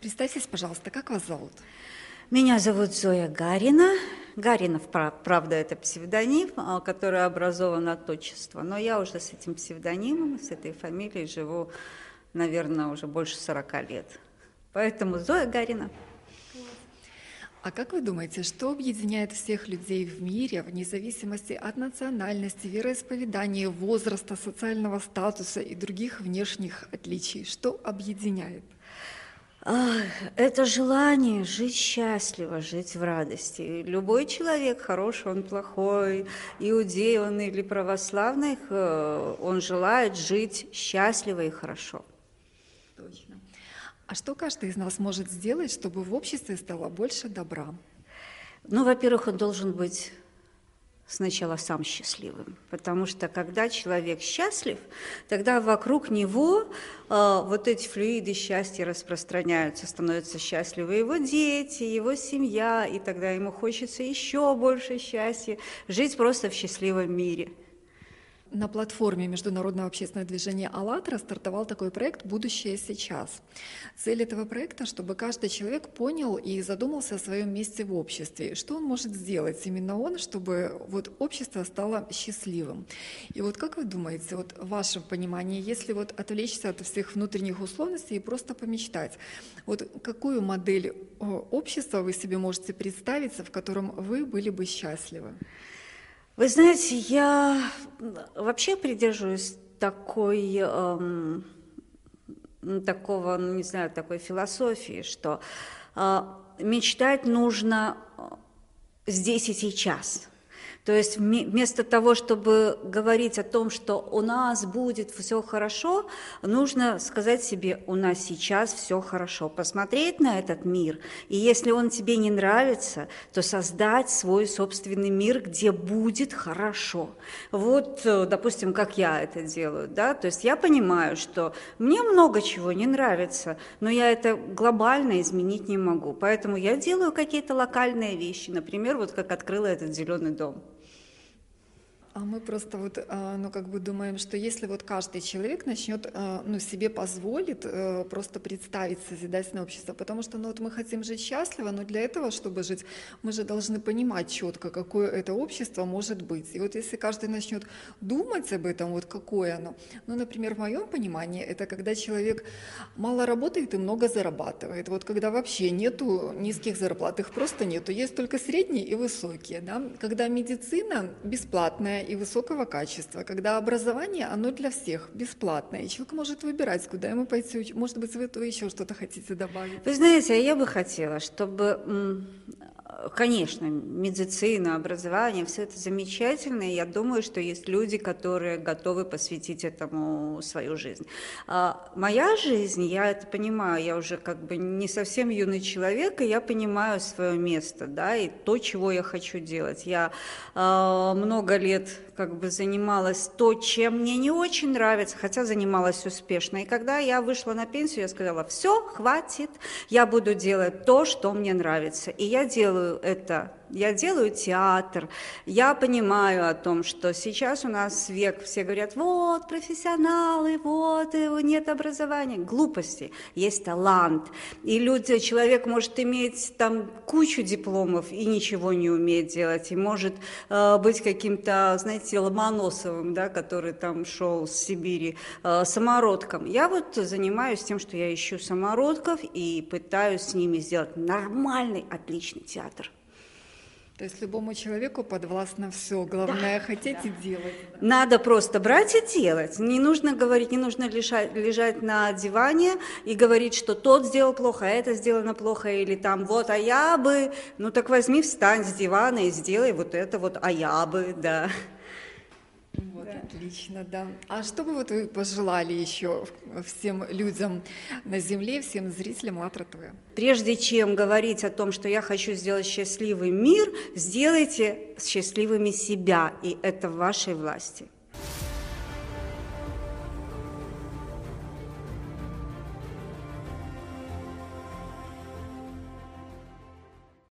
Представьтесь, пожалуйста, как вас зовут? Меня зовут Зоя Гарина. Гаринов, правда, это псевдоним, а, который образован от отчества. Но я уже с этим псевдонимом, с этой фамилией живу, наверное, уже больше 40 лет. Поэтому Зоя Гарина. А как вы думаете, что объединяет всех людей в мире, вне зависимости от национальности, вероисповедания, возраста, социального статуса и других внешних отличий? Что объединяет? Это желание жить счастливо, жить в радости. Любой человек, хороший он, плохой, иудей он или православный, э, он желает жить счастливо и хорошо. Точно. А что каждый из нас может сделать, чтобы в обществе стало больше добра? Ну, во-первых, он должен быть сначала сам счастливым, потому что когда человек счастлив, тогда вокруг него э, вот эти флюиды счастья распространяются, становятся счастливы его дети, его семья, и тогда ему хочется еще больше счастья, жить просто в счастливом мире – на платформе Международного общественного движения «АЛЛАТРА» стартовал такой проект «Будущее сейчас». Цель этого проекта, чтобы каждый человек понял и задумался о своем месте в обществе, что он может сделать, именно он, чтобы вот общество стало счастливым. И вот как вы думаете, вот в вашем понимании, если вот отвлечься от всех внутренних условностей и просто помечтать, вот какую модель общества вы себе можете представить, в котором вы были бы счастливы? Вы знаете, я вообще придерживаюсь такой, эм, такого, ну, не знаю, такой философии, что э, мечтать нужно э, здесь и сейчас. То есть вместо того, чтобы говорить о том, что у нас будет все хорошо, нужно сказать себе, у нас сейчас все хорошо, посмотреть на этот мир, и если он тебе не нравится, то создать свой собственный мир, где будет хорошо. Вот, э, допустим, как я это делаю, да, то есть я понимаю, что мне много чего не нравится, но я это глобально изменить не могу, поэтому я делаю какие-то локальные вещи, например, вот как открыла этот зеленый дом. А мы просто вот, а, ну, как бы думаем, что если вот каждый человек начнет, а, ну, себе позволит э, просто представить созидательное общество, потому что, ну, вот мы хотим жить счастливо, но для этого, чтобы жить, мы же должны понимать четко, какое это общество может быть. И вот если каждый начнет думать об этом, вот какое оно, ну, например, в моем понимании, это когда человек мало работает и много зарабатывает. Вот когда вообще нету низких зарплат, их просто нету, есть только средние и высокие, да. Когда медицина бесплатная, и высокого качества, когда образование, оно для всех бесплатное, и человек может выбирать, куда ему пойти. Может быть, вы, вы еще что-то хотите добавить? Вы знаете, а я бы хотела, чтобы Конечно, медицина, образование, все это замечательно, и я думаю, что есть люди, которые готовы посвятить этому свою жизнь. А моя жизнь, я это понимаю, я уже как бы не совсем юный человек, и я понимаю свое место, да, и то, чего я хочу делать. Я э, много лет как бы занималась то, чем мне не очень нравится, хотя занималась успешно. И когда я вышла на пенсию, я сказала, все, хватит, я буду делать то, что мне нравится. И я делаю это я делаю театр, я понимаю о том, что сейчас у нас век, все говорят, вот, профессионалы, вот, нет образования. Глупости, есть талант. И люди, человек может иметь там кучу дипломов и ничего не уметь делать, и может э, быть каким-то, знаете, Ломоносовым, да, который там шел с Сибири, э, самородком. Я вот занимаюсь тем, что я ищу самородков и пытаюсь с ними сделать нормальный, отличный театр. То есть любому человеку подвластно все. Главное да, хотеть да. и делать. Надо просто брать и делать. Не нужно говорить, не нужно лежать, лежать на диване и говорить, что тот сделал плохо, а это сделано плохо, или там вот, а я бы. Ну так возьми, встань с дивана и сделай вот это вот, а я бы, да. Вот, да. отлично, да. А что бы вот вы пожелали еще всем людям на Земле, всем зрителям АЛЛАТРА ТВ? Прежде чем говорить о том, что я хочу сделать счастливый мир, сделайте счастливыми себя, и это в вашей власти.